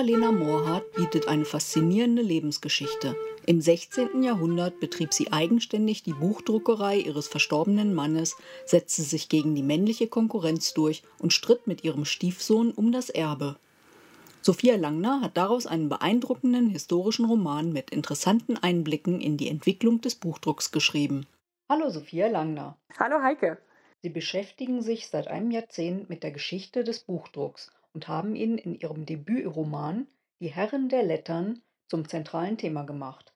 Magdalena Morhardt bietet eine faszinierende Lebensgeschichte. Im 16. Jahrhundert betrieb sie eigenständig die Buchdruckerei ihres verstorbenen Mannes, setzte sich gegen die männliche Konkurrenz durch und stritt mit ihrem Stiefsohn um das Erbe. Sophia Langner hat daraus einen beeindruckenden historischen Roman mit interessanten Einblicken in die Entwicklung des Buchdrucks geschrieben. Hallo Sophia Langner. Hallo Heike. Sie beschäftigen sich seit einem Jahrzehnt mit der Geschichte des Buchdrucks und haben ihn in ihrem Debütroman Die Herren der Lettern zum zentralen Thema gemacht.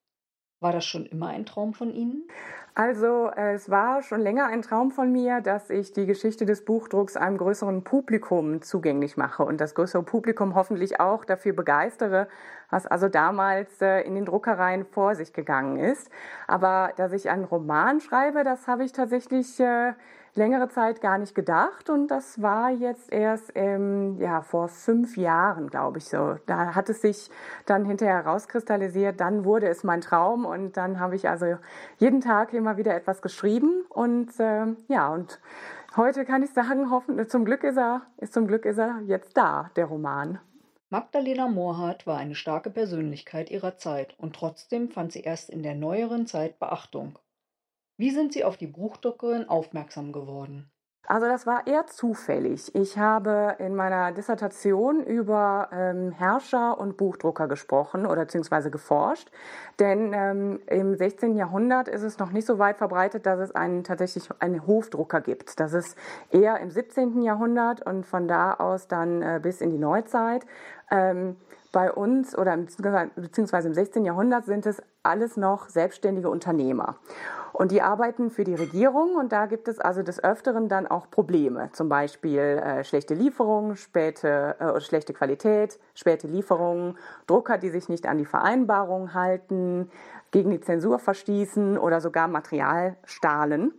War das schon immer ein Traum von Ihnen? Also es war schon länger ein Traum von mir, dass ich die Geschichte des Buchdrucks einem größeren Publikum zugänglich mache und das größere Publikum hoffentlich auch dafür begeistere, was also damals äh, in den Druckereien vor sich gegangen ist. Aber dass ich einen Roman schreibe, das habe ich tatsächlich äh, längere Zeit gar nicht gedacht und das war jetzt erst ähm, ja vor fünf Jahren, glaube ich so. Da hat es sich dann hinterher herauskristallisiert, dann wurde es mein Traum und dann habe ich also jeden Tag immer wieder etwas geschrieben und äh, ja und heute kann ich sagen, hoffen, zum Glück ist er, ist zum Glück ist er jetzt da, der Roman. Magdalena Morhardt war eine starke Persönlichkeit ihrer Zeit und trotzdem fand sie erst in der neueren Zeit Beachtung. Wie sind Sie auf die Buchdruckerin aufmerksam geworden? Also das war eher zufällig. Ich habe in meiner Dissertation über ähm, Herrscher und Buchdrucker gesprochen oder beziehungsweise geforscht. Denn ähm, im 16. Jahrhundert ist es noch nicht so weit verbreitet, dass es einen tatsächlich einen Hofdrucker gibt. Das ist eher im 17. Jahrhundert und von da aus dann äh, bis in die Neuzeit. Ähm, bei uns oder beziehungsweise im 16. Jahrhundert sind es alles noch selbstständige Unternehmer. Und die arbeiten für die Regierung und da gibt es also des Öfteren dann auch Probleme. Zum Beispiel äh, schlechte Lieferungen, späte, äh, schlechte Qualität, späte Lieferungen, Drucker, die sich nicht an die Vereinbarungen halten, gegen die Zensur verstießen oder sogar Material stahlen.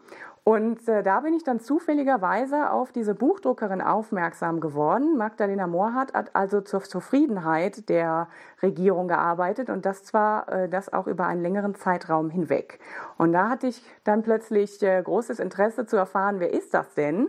Und äh, da bin ich dann zufälligerweise auf diese Buchdruckerin aufmerksam geworden. Magdalena Mohrhardt hat also zur Zufriedenheit der Regierung gearbeitet und das zwar äh, das auch über einen längeren Zeitraum hinweg. Und da hatte ich dann plötzlich äh, großes Interesse zu erfahren, wer ist das denn?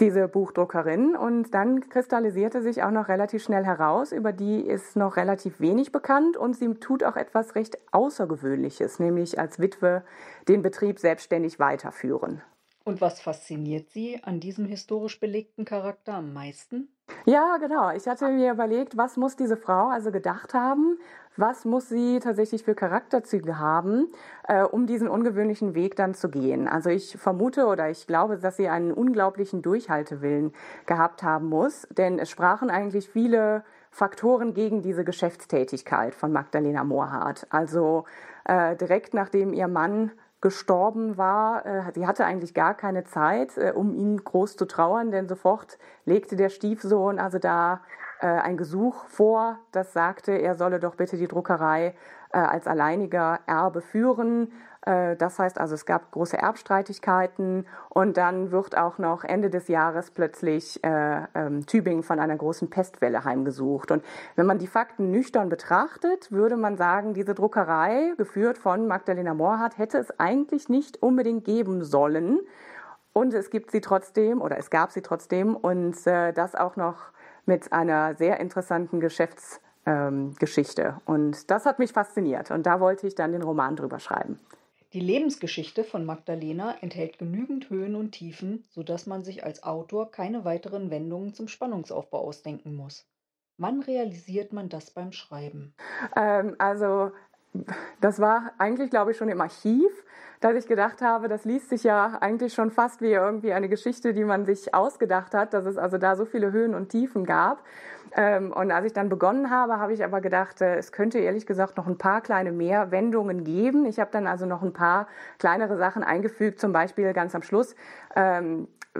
Diese Buchdruckerin. Und dann kristallisierte sich auch noch relativ schnell heraus, über die ist noch relativ wenig bekannt und sie tut auch etwas recht Außergewöhnliches, nämlich als Witwe den Betrieb selbstständig weiterführen. Und was fasziniert Sie an diesem historisch belegten Charakter am meisten? Ja, genau. Ich hatte mir überlegt, was muss diese Frau also gedacht haben? Was muss sie tatsächlich für Charakterzüge haben, äh, um diesen ungewöhnlichen Weg dann zu gehen? Also ich vermute oder ich glaube, dass sie einen unglaublichen Durchhaltewillen gehabt haben muss, denn es sprachen eigentlich viele Faktoren gegen diese Geschäftstätigkeit von Magdalena Mohrhardt. Also äh, direkt nachdem ihr Mann gestorben war. Äh, sie hatte eigentlich gar keine Zeit, äh, um ihn groß zu trauern, denn sofort legte der Stiefsohn also da ein Gesuch vor, das sagte, er solle doch bitte die Druckerei als alleiniger Erbe führen. Äh, das heißt also, es gab große Erbstreitigkeiten und dann wird auch noch Ende des Jahres plötzlich äh, ähm, Tübingen von einer großen Pestwelle heimgesucht. Und wenn man die Fakten nüchtern betrachtet, würde man sagen, diese Druckerei, geführt von Magdalena Mohrhardt, hätte es eigentlich nicht unbedingt geben sollen. Und es gibt sie trotzdem oder es gab sie trotzdem und äh, das auch noch mit einer sehr interessanten Geschäftsgeschichte. Ähm, und das hat mich fasziniert und da wollte ich dann den Roman drüber schreiben. Die Lebensgeschichte von Magdalena enthält genügend Höhen und Tiefen, sodass man sich als Autor keine weiteren Wendungen zum Spannungsaufbau ausdenken muss. Wann realisiert man das beim Schreiben? Ähm, also das war eigentlich, glaube ich, schon im Archiv, dass ich gedacht habe, das liest sich ja eigentlich schon fast wie irgendwie eine Geschichte, die man sich ausgedacht hat, dass es also da so viele Höhen und Tiefen gab. Ähm, und als ich dann begonnen habe, habe ich aber gedacht, äh, es könnte ehrlich gesagt noch ein paar kleine mehr Wendungen geben. Ich habe dann also noch ein paar kleinere Sachen eingefügt, zum Beispiel ganz am Schluss.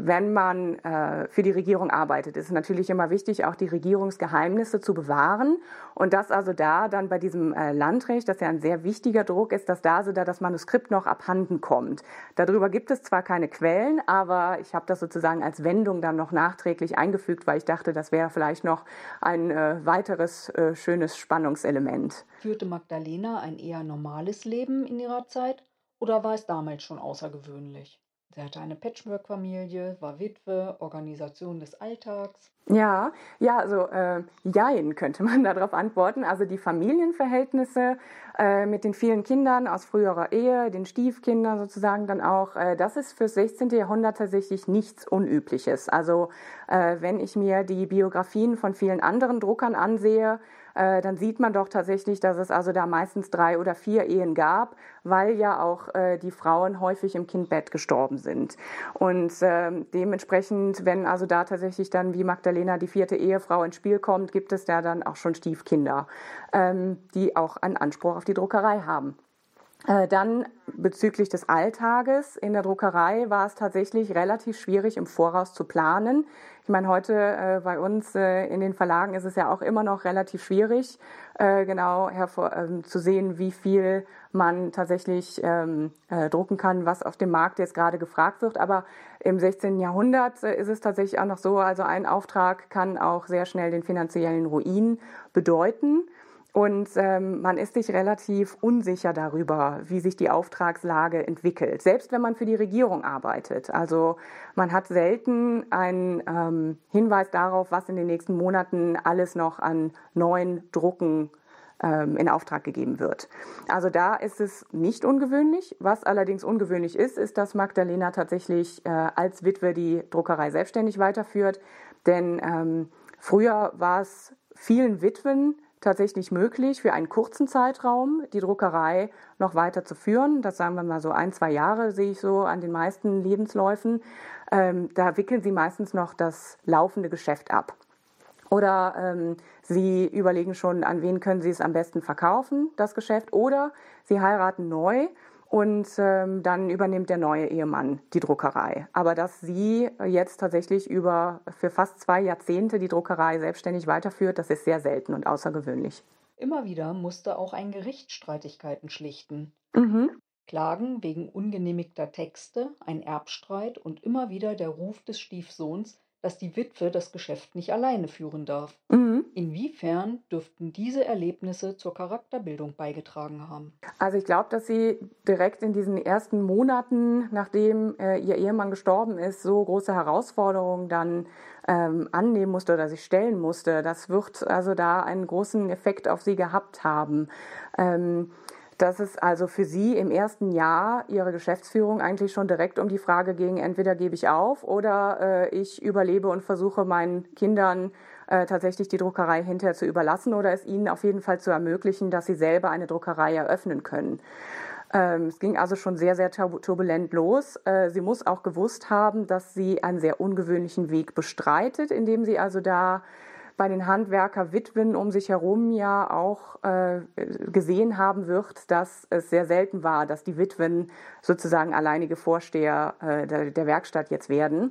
Wenn man äh, für die Regierung arbeitet, ist es natürlich immer wichtig, auch die Regierungsgeheimnisse zu bewahren. Und dass also da dann bei diesem äh, Landrecht, das ja ein sehr wichtiger Druck ist, dass da so da das Manuskript noch abhanden kommt. Darüber gibt es zwar keine Quellen, aber ich habe das sozusagen als Wendung dann noch nachträglich eingefügt, weil ich dachte, das wäre vielleicht noch ein äh, weiteres äh, schönes Spannungselement. Führte Magdalena ein eher normales Leben in ihrer Zeit oder war es damals schon außergewöhnlich? Sie hatte eine Patchwork-Familie, war Witwe, Organisation des Alltags. Ja, ja, also äh, jein könnte man darauf antworten. Also die Familienverhältnisse äh, mit den vielen Kindern aus früherer Ehe, den Stiefkindern sozusagen dann auch, äh, das ist fürs 16. Jahrhundert tatsächlich nichts Unübliches. Also äh, wenn ich mir die Biografien von vielen anderen Druckern ansehe, äh, dann sieht man doch tatsächlich, dass es also da meistens drei oder vier Ehen gab, weil ja auch äh, die Frauen häufig im Kindbett gestorben sind. Und äh, dementsprechend, wenn also da tatsächlich dann wie Magdalena die vierte Ehefrau ins Spiel kommt, gibt es da dann auch schon Stiefkinder, ähm, die auch einen Anspruch auf die Druckerei haben. Äh, dann bezüglich des Alltages in der Druckerei war es tatsächlich relativ schwierig im Voraus zu planen. Ich meine, heute äh, bei uns äh, in den Verlagen ist es ja auch immer noch relativ schwierig, äh, genau hervor, ähm, zu sehen, wie viel man tatsächlich ähm, äh, drucken kann, was auf dem Markt jetzt gerade gefragt wird. Aber im 16. Jahrhundert äh, ist es tatsächlich auch noch so, also ein Auftrag kann auch sehr schnell den finanziellen Ruin bedeuten. Und ähm, man ist sich relativ unsicher darüber, wie sich die Auftragslage entwickelt, selbst wenn man für die Regierung arbeitet. Also man hat selten einen ähm, Hinweis darauf, was in den nächsten Monaten alles noch an neuen Drucken ähm, in Auftrag gegeben wird. Also da ist es nicht ungewöhnlich. Was allerdings ungewöhnlich ist, ist, dass Magdalena tatsächlich äh, als Witwe die Druckerei selbstständig weiterführt. Denn ähm, früher war es vielen Witwen, tatsächlich möglich, für einen kurzen Zeitraum die Druckerei noch weiter zu führen. Das sagen wir mal so ein, zwei Jahre sehe ich so an den meisten Lebensläufen. Ähm, da wickeln sie meistens noch das laufende Geschäft ab. Oder ähm, sie überlegen schon, an wen können sie es am besten verkaufen, das Geschäft. Oder sie heiraten neu und ähm, dann übernimmt der neue Ehemann die Druckerei. Aber dass sie jetzt tatsächlich über für fast zwei Jahrzehnte die Druckerei selbstständig weiterführt, das ist sehr selten und außergewöhnlich. Immer wieder musste auch ein Gericht Streitigkeiten schlichten. Mhm. Klagen wegen ungenehmigter Texte, ein Erbstreit und immer wieder der Ruf des Stiefsohns, dass die Witwe das Geschäft nicht alleine führen darf. Mhm. Inwiefern dürften diese Erlebnisse zur Charakterbildung beigetragen haben? Also ich glaube, dass sie direkt in diesen ersten Monaten, nachdem äh, ihr Ehemann gestorben ist, so große Herausforderungen dann ähm, annehmen musste oder sich stellen musste. Das wird also da einen großen Effekt auf sie gehabt haben. Ähm, dass es also für Sie im ersten Jahr Ihrer Geschäftsführung eigentlich schon direkt um die Frage ging, entweder gebe ich auf oder äh, ich überlebe und versuche meinen Kindern äh, tatsächlich die Druckerei hinterher zu überlassen oder es ihnen auf jeden Fall zu ermöglichen, dass sie selber eine Druckerei eröffnen können. Ähm, es ging also schon sehr, sehr turbulent los. Äh, sie muss auch gewusst haben, dass sie einen sehr ungewöhnlichen Weg bestreitet, indem sie also da bei den Handwerkerwitwen um sich herum ja auch äh, gesehen haben wird, dass es sehr selten war, dass die Witwen sozusagen alleinige Vorsteher äh, der, der, Werkstatt jetzt werden.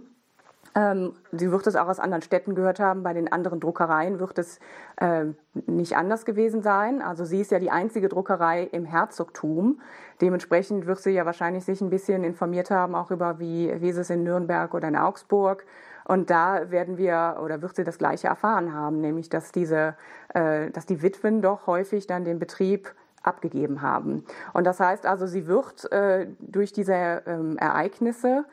Ähm, sie wird es auch aus anderen Städten gehört haben. Bei den anderen Druckereien wird es äh, nicht anders gewesen sein. Also sie ist ja die einzige Druckerei im Herzogtum. Dementsprechend wird sie ja wahrscheinlich sich ein bisschen informiert haben, auch über wie, wie ist es in Nürnberg oder in Augsburg und da werden wir oder wird sie das Gleiche erfahren haben, nämlich dass diese, äh, dass die Witwen doch häufig dann den Betrieb abgegeben haben. Und das heißt also, sie wird äh, durch diese ähm, Ereignisse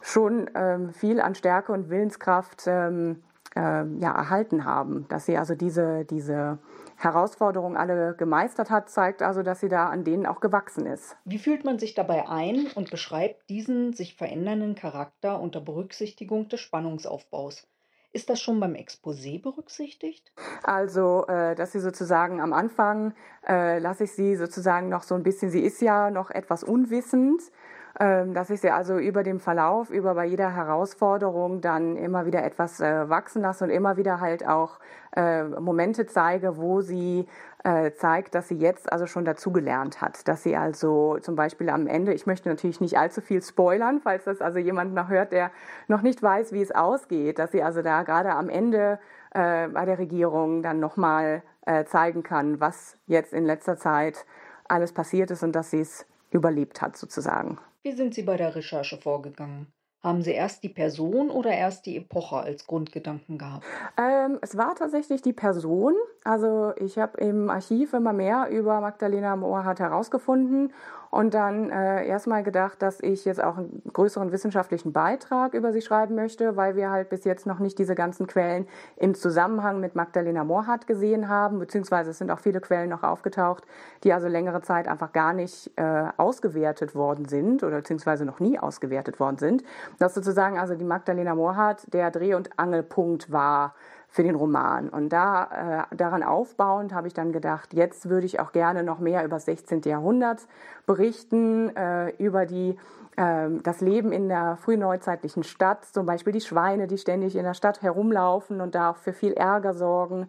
schon ähm, viel an Stärke und Willenskraft ähm, äh, ja, erhalten haben, dass sie also diese, diese Herausforderungen alle gemeistert hat, zeigt also, dass sie da an denen auch gewachsen ist. Wie fühlt man sich dabei ein und beschreibt diesen sich verändernden Charakter unter Berücksichtigung des Spannungsaufbaus? Ist das schon beim Exposé berücksichtigt? Also, äh, dass sie sozusagen am Anfang äh, lasse ich sie sozusagen noch so ein bisschen, sie ist ja noch etwas unwissend, ähm, dass ich sie also über dem Verlauf, über bei jeder Herausforderung dann immer wieder etwas äh, wachsen lasse und immer wieder halt auch äh, Momente zeige, wo sie äh, zeigt, dass sie jetzt also schon dazugelernt hat, dass sie also zum Beispiel am Ende, ich möchte natürlich nicht allzu viel spoilern, falls das also jemand noch hört, der noch nicht weiß, wie es ausgeht, dass sie also da gerade am Ende bei der Regierung dann nochmal äh, zeigen kann, was jetzt in letzter Zeit alles passiert ist und dass sie es überlebt hat sozusagen. Wie sind Sie bei der Recherche vorgegangen? Haben Sie erst die Person oder erst die Epoche als Grundgedanken gehabt? Ähm, es war tatsächlich die Person. Also ich habe im Archiv immer mehr über Magdalena Mohrhardt herausgefunden und dann äh, erstmal gedacht, dass ich jetzt auch einen größeren wissenschaftlichen Beitrag über sie schreiben möchte, weil wir halt bis jetzt noch nicht diese ganzen Quellen im Zusammenhang mit Magdalena Morhardt gesehen haben, beziehungsweise es sind auch viele Quellen noch aufgetaucht, die also längere Zeit einfach gar nicht äh, ausgewertet worden sind oder beziehungsweise noch nie ausgewertet worden sind. Dass sozusagen also die Magdalena Morhardt der Dreh- und Angelpunkt war für den Roman. Und da, äh, daran aufbauend habe ich dann gedacht, jetzt würde ich auch gerne noch mehr über das 16. Jahrhundert berichten, äh, über die ähm, das Leben in der frühneuzeitlichen Stadt, zum Beispiel die Schweine, die ständig in der Stadt herumlaufen und da auch für viel Ärger sorgen.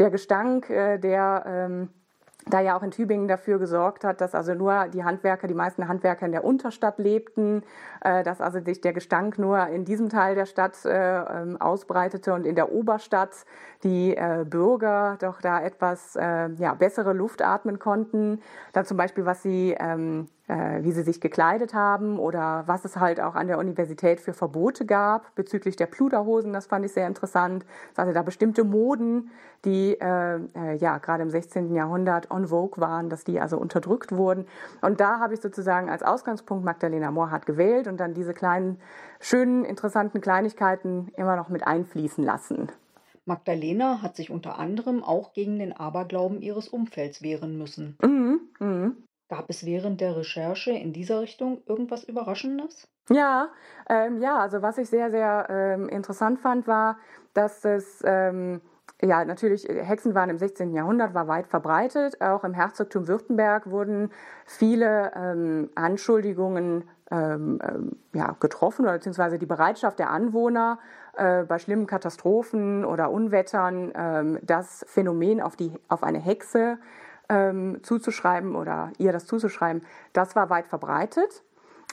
Der Gestank, äh, der ähm, da ja auch in Tübingen dafür gesorgt hat, dass also nur die Handwerker, die meisten Handwerker in der Unterstadt lebten, äh, dass also sich der Gestank nur in diesem Teil der Stadt äh, ähm, ausbreitete und in der Oberstadt die äh, Bürger doch da etwas ja, bessere Luft atmen konnten. Dann zum Beispiel, was sie ähm, äh, wie sie sich gekleidet haben oder was es halt auch an der Universität für Verbote gab bezüglich der Pluderhosen. Das fand ich sehr interessant. Also da bestimmte Moden, die äh, äh, ja gerade im 16. Jahrhundert on vogue waren, dass die also unterdrückt wurden. Und da habe ich sozusagen als Ausgangspunkt Magdalena Mohrhardt gewählt und dann diese kleinen, schönen, interessanten Kleinigkeiten immer noch mit einfließen lassen. Magdalena hat sich unter anderem auch gegen den Aberglauben ihres Umfelds wehren müssen. Mhm, mh. Gab es während der Recherche in dieser Richtung irgendwas Überraschendes? Ja, ähm, ja, also was ich sehr, sehr ähm, interessant fand, war, dass es ähm, ja, natürlich, Hexen waren im 16. Jahrhundert, war weit verbreitet. Auch im Herzogtum Württemberg wurden viele ähm, Anschuldigungen ähm, ähm, ja, getroffen, oder beziehungsweise die Bereitschaft der Anwohner äh, bei schlimmen Katastrophen oder Unwettern das Phänomen auf, die, auf eine Hexe ähm, zuzuschreiben oder ihr das zuzuschreiben, das war weit verbreitet.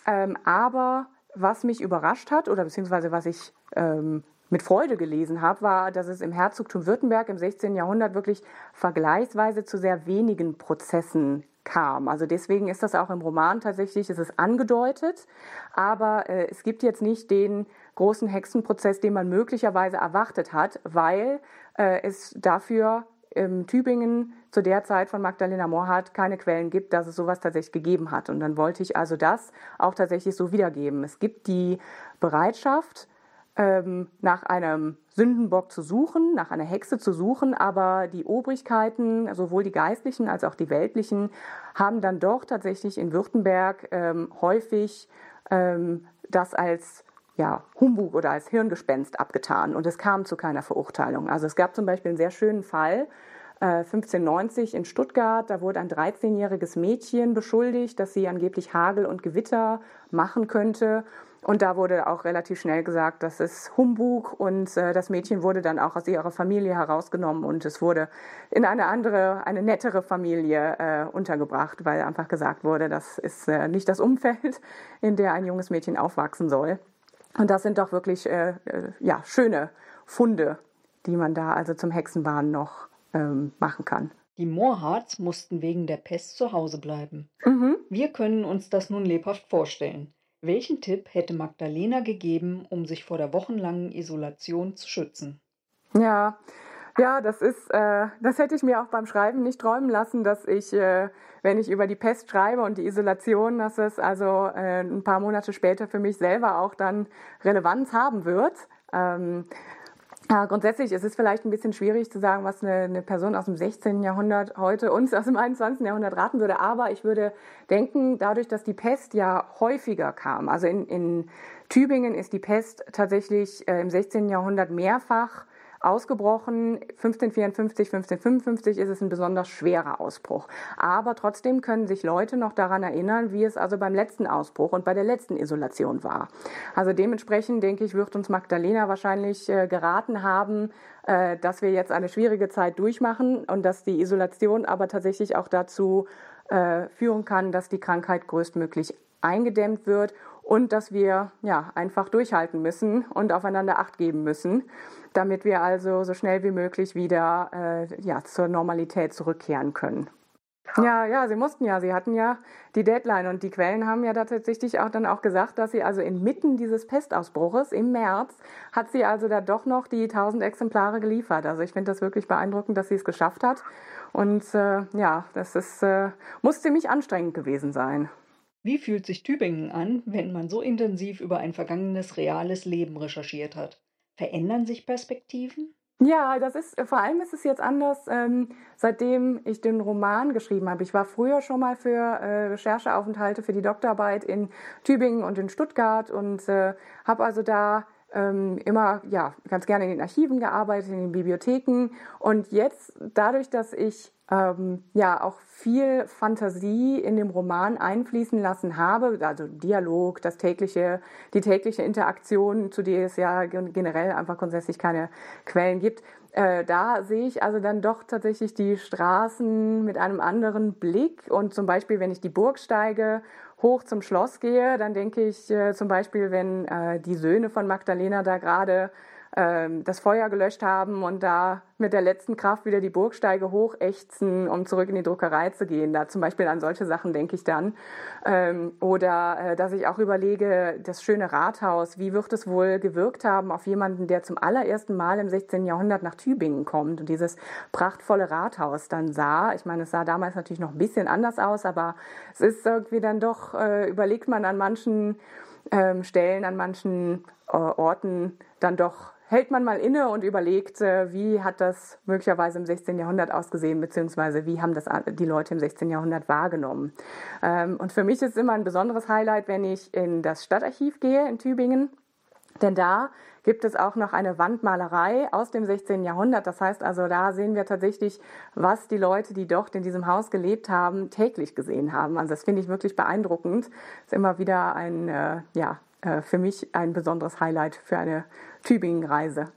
Ähm, aber was mich überrascht hat oder beziehungsweise was ich ähm, mit Freude gelesen habe, war, dass es im Herzogtum Württemberg im 16. Jahrhundert wirklich vergleichsweise zu sehr wenigen Prozessen kam. Also deswegen ist das auch im Roman tatsächlich, es ist angedeutet, aber äh, es gibt jetzt nicht den großen Hexenprozess, den man möglicherweise erwartet hat, weil äh, es dafür in Tübingen zu der Zeit von Magdalena Morhardt keine Quellen gibt, dass es sowas tatsächlich gegeben hat. Und dann wollte ich also das auch tatsächlich so wiedergeben. Es gibt die Bereitschaft, ähm, nach einem Sündenbock zu suchen, nach einer Hexe zu suchen, aber die Obrigkeiten, sowohl die geistlichen als auch die weltlichen, haben dann doch tatsächlich in Württemberg ähm, häufig ähm, das als ja, Humbug oder als Hirngespenst abgetan und es kam zu keiner Verurteilung. Also es gab zum Beispiel einen sehr schönen Fall, 1590 äh, in Stuttgart, da wurde ein 13-jähriges Mädchen beschuldigt, dass sie angeblich Hagel und Gewitter machen könnte. Und da wurde auch relativ schnell gesagt, das ist Humbug und äh, das Mädchen wurde dann auch aus ihrer Familie herausgenommen und es wurde in eine andere, eine nettere Familie äh, untergebracht, weil einfach gesagt wurde, das ist äh, nicht das Umfeld, in der ein junges Mädchen aufwachsen soll. Und das sind doch wirklich äh, äh, ja, schöne Funde, die man da also zum Hexenbahn noch ähm, machen kann. Die Moorhards mussten wegen der Pest zu Hause bleiben. Mhm. Wir können uns das nun lebhaft vorstellen. Welchen Tipp hätte Magdalena gegeben, um sich vor der wochenlangen Isolation zu schützen? Ja, ja, das ist, äh, das hätte ich mir auch beim Schreiben nicht träumen lassen, dass ich, äh, wenn ich über die Pest schreibe und die Isolation, dass es also äh, ein paar Monate später für mich selber auch dann Relevanz haben wird. Ähm, ja, grundsätzlich ist es vielleicht ein bisschen schwierig zu sagen, was eine, eine, Person aus dem 16. Jahrhundert heute uns aus dem 21. Jahrhundert raten würde. Aber ich würde denken, dadurch, dass die Pest ja häufiger kam, also in, in Tübingen ist die Pest tatsächlich äh, im 16. Jahrhundert mehrfach ausgebrochen. 1554, 1555 ist es ein besonders schwerer Ausbruch. Aber trotzdem können sich Leute noch daran erinnern, wie es also beim letzten Ausbruch und bei der letzten Isolation war. Also dementsprechend denke ich, wird uns Magdalena wahrscheinlich äh, geraten haben, äh, dass wir jetzt eine schwierige Zeit durchmachen und dass die Isolation aber tatsächlich auch dazu äh, führen kann, dass die Krankheit größtmöglich eingedämmt wird und dass wir ja einfach durchhalten müssen und aufeinander Acht geben müssen, damit wir also so schnell wie möglich wieder äh, ja, zur Normalität zurückkehren können. Ja, ja, sie mussten ja, sie hatten ja die Deadline und die Quellen haben ja tatsächlich auch dann auch gesagt, dass sie also inmitten dieses Pestausbruches im März hat sie also da doch noch die 1000 Exemplare geliefert. Also ich finde das wirklich beeindruckend, dass sie es geschafft hat und äh, ja, das ist, äh, muss ziemlich anstrengend gewesen sein. Wie fühlt sich Tübingen an, wenn man so intensiv über ein vergangenes reales Leben recherchiert hat? Verändern sich Perspektiven? Ja, das ist vor allem ist es jetzt anders, ähm, seitdem ich den Roman geschrieben habe. Ich war früher schon mal für äh, Rechercheaufenthalte für die Doktorarbeit in Tübingen und in Stuttgart und äh, habe also da ähm, immer ja ganz gerne in den Archiven gearbeitet, in den Bibliotheken und jetzt dadurch, dass ich ähm, ja auch viel Fantasie in dem Roman einfließen lassen habe, also Dialog, das tägliche, die tägliche Interaktion, zu der es ja generell einfach grundsätzlich keine Quellen gibt. Äh, da sehe ich also dann doch tatsächlich die Straßen mit einem anderen Blick und zum Beispiel, wenn ich die Burg steige hoch zum Schloss gehe, dann denke ich äh, zum Beispiel, wenn äh, die Söhne von Magdalena da gerade ähm, das Feuer gelöscht haben und da mit der letzten Kraft wieder die Burgsteige hochächzen, um zurück in die Druckerei zu gehen. Da zum Beispiel an solche Sachen denke ich dann. Ähm, oder äh, dass ich auch überlege, das schöne Rathaus, wie wird es wohl gewirkt haben auf jemanden, der zum allerersten Mal im 16. Jahrhundert nach Tübingen kommt und dieses prachtvolle Rathaus dann sah. Ich meine, es sah damals natürlich noch ein bisschen anders aus, aber es ist irgendwie dann doch, äh, überlegt man an manchen ähm, Stellen, an manchen äh, Orten dann doch hält man mal inne und überlegt, äh, wie hat das möglicherweise im 16. Jahrhundert ausgesehen, beziehungsweise wie haben das die Leute im 16. Jahrhundert wahrgenommen. Ähm, und für mich ist immer ein besonderes Highlight, wenn ich in das Stadtarchiv gehe in Tübingen, denn da gibt es auch noch eine Wandmalerei aus dem 16. Jahrhundert. Das heißt also, da sehen wir tatsächlich, was die Leute, die dort in diesem Haus gelebt haben, täglich gesehen haben. Also das finde ich wirklich beeindruckend. Das ist immer wieder ein, äh, ja, für mich ein besonderes Highlight für eine Tübingen-Reise.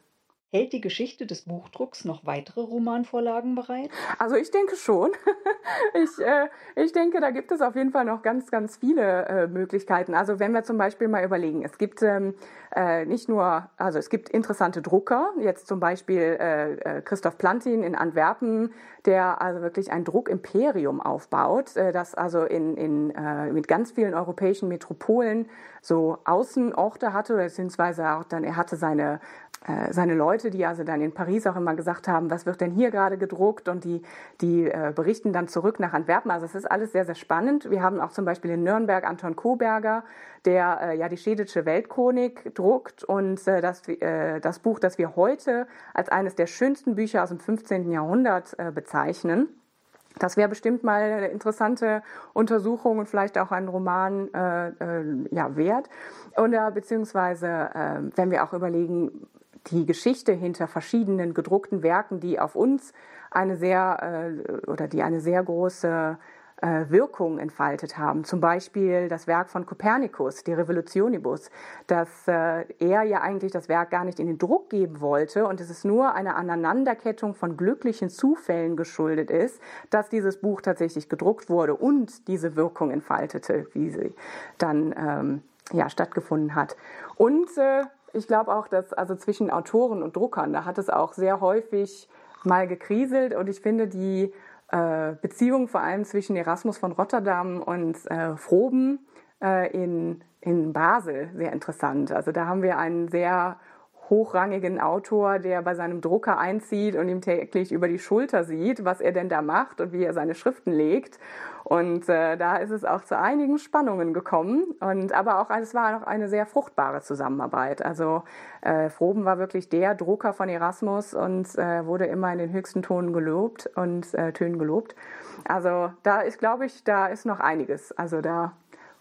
Hält die Geschichte des Buchdrucks noch weitere Romanvorlagen bereit? Also ich denke schon. ich, äh, ich denke, da gibt es auf jeden Fall noch ganz, ganz viele äh, Möglichkeiten. Also wenn wir zum Beispiel mal überlegen, es gibt ähm, äh, nicht nur, also es gibt interessante Drucker, jetzt zum Beispiel äh, äh, Christoph Plantin in Antwerpen, der also wirklich ein Druckimperium aufbaut, äh, das also in, in, mit ganz vielen europäischen Metropolen so Außenorte hatte, beziehungsweise auch dann, er hatte seine seine Leute, die also dann in Paris auch immer gesagt haben, was wird denn hier gerade gedruckt und die, die äh, berichten dann zurück nach Antwerpen. Also es ist alles sehr, sehr spannend. Wir haben auch zum Beispiel in Nürnberg Anton Koberger, der äh, ja die schädische Weltchronik druckt und äh, das, äh, das Buch, das wir heute als eines der schönsten Bücher aus dem 15. Jahrhundert äh, bezeichnen. Das wäre bestimmt mal eine interessante Untersuchung und vielleicht auch ein Roman äh, äh, ja, wert. Oder beziehungsweise, äh, wenn wir auch überlegen, die Geschichte hinter verschiedenen gedruckten Werken, die auf uns eine sehr äh, oder die eine sehr große äh, Wirkung entfaltet haben. Zum Beispiel das Werk von Kopernikus, die Revolutionibus, dass äh, er ja eigentlich das Werk gar nicht in den Druck geben wollte und es ist nur eine Aneinanderkettung von glücklichen Zufällen geschuldet ist, dass dieses Buch tatsächlich gedruckt wurde und diese Wirkung entfaltete, wie sie dann ähm, ja, stattgefunden hat. Und äh, ich glaube auch, dass also zwischen Autoren und Druckern, da hat es auch sehr häufig mal gekriselt und ich finde die äh, Beziehung vor allem zwischen Erasmus von Rotterdam und äh, Froben äh, in, in Basel sehr interessant. Also da haben wir einen sehr hochrangigen Autor, der bei seinem Drucker einzieht und ihm täglich über die Schulter sieht, was er denn da macht und wie er seine Schriften legt. Und äh, da ist es auch zu einigen Spannungen gekommen. Und aber auch es war noch eine sehr fruchtbare Zusammenarbeit. Also äh, Froben war wirklich der Drucker von Erasmus und äh, wurde immer in den höchsten Tonen gelobt und äh, Tönen gelobt. Also da ist, glaube ich, da ist noch einiges. Also da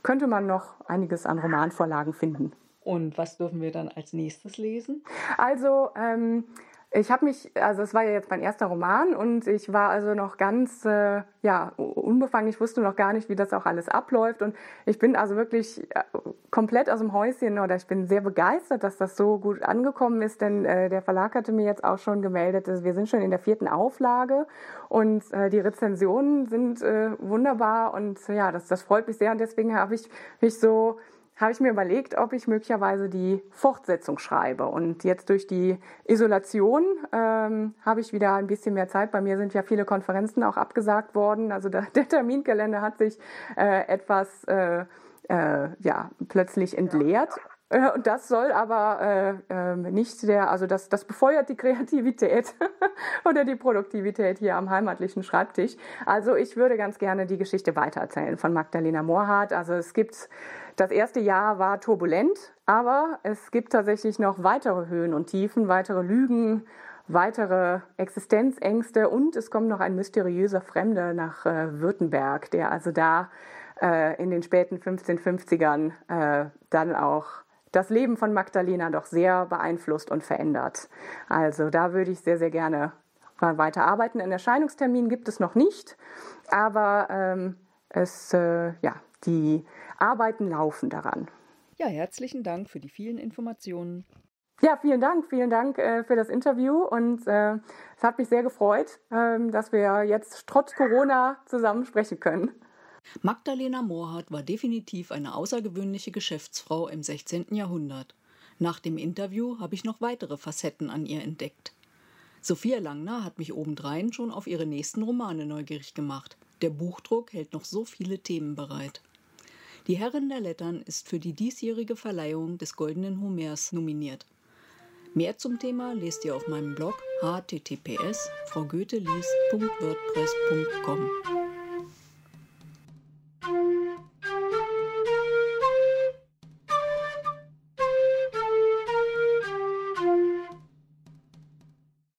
könnte man noch einiges an Romanvorlagen finden. Und was dürfen wir dann als nächstes lesen? Also, ähm, ich habe mich, also es war ja jetzt mein erster Roman und ich war also noch ganz, äh, ja, unbefangen. Ich wusste noch gar nicht, wie das auch alles abläuft und ich bin also wirklich äh, komplett aus dem Häuschen oder ich bin sehr begeistert, dass das so gut angekommen ist, denn äh, der Verlag hatte mir jetzt auch schon gemeldet, dass wir sind schon in der vierten Auflage und äh, die Rezensionen sind äh, wunderbar und ja, das, das freut mich sehr und deswegen habe ich mich so habe ich mir überlegt, ob ich möglicherweise die Fortsetzung schreibe. Und jetzt durch die Isolation ähm, habe ich wieder ein bisschen mehr Zeit. Bei mir sind ja viele Konferenzen auch abgesagt worden. Also der, der Terminkalender hat sich äh, etwas äh, äh, ja, plötzlich entleert. Äh, und das soll aber äh, äh, nicht der, also das, das befeuert die Kreativität oder die Produktivität hier am heimatlichen Schreibtisch. Also ich würde ganz gerne die Geschichte weitererzählen von Magdalena Mohrhardt. Also es gibt, das erste Jahr war turbulent, aber es gibt tatsächlich noch weitere Höhen und Tiefen, weitere Lügen, weitere Existenzängste und es kommt noch ein mysteriöser Fremder nach äh, Württemberg, der also da äh, in den späten 1550ern äh, dann auch das Leben von Magdalena doch sehr beeinflusst und verändert. Also da würde ich sehr, sehr gerne weiter arbeiten. Einen Erscheinungstermin gibt es noch nicht, aber ähm, es, äh, ja, die Arbeiten laufen daran. Ja, herzlichen Dank für die vielen Informationen. Ja, vielen Dank, vielen Dank äh, für das Interview und äh, es hat mich sehr gefreut, äh, dass wir jetzt trotz Corona zusammen sprechen können. Magdalena Mohrhardt war definitiv eine außergewöhnliche Geschäftsfrau im 16. Jahrhundert. Nach dem Interview habe ich noch weitere Facetten an ihr entdeckt. Sophia Langner hat mich obendrein schon auf ihre nächsten Romane neugierig gemacht. Der Buchdruck hält noch so viele Themen bereit. Die Herrin der Lettern ist für die diesjährige Verleihung des Goldenen Homers nominiert. Mehr zum Thema lest ihr auf meinem Blog https fraugoethelies.wordpress.com.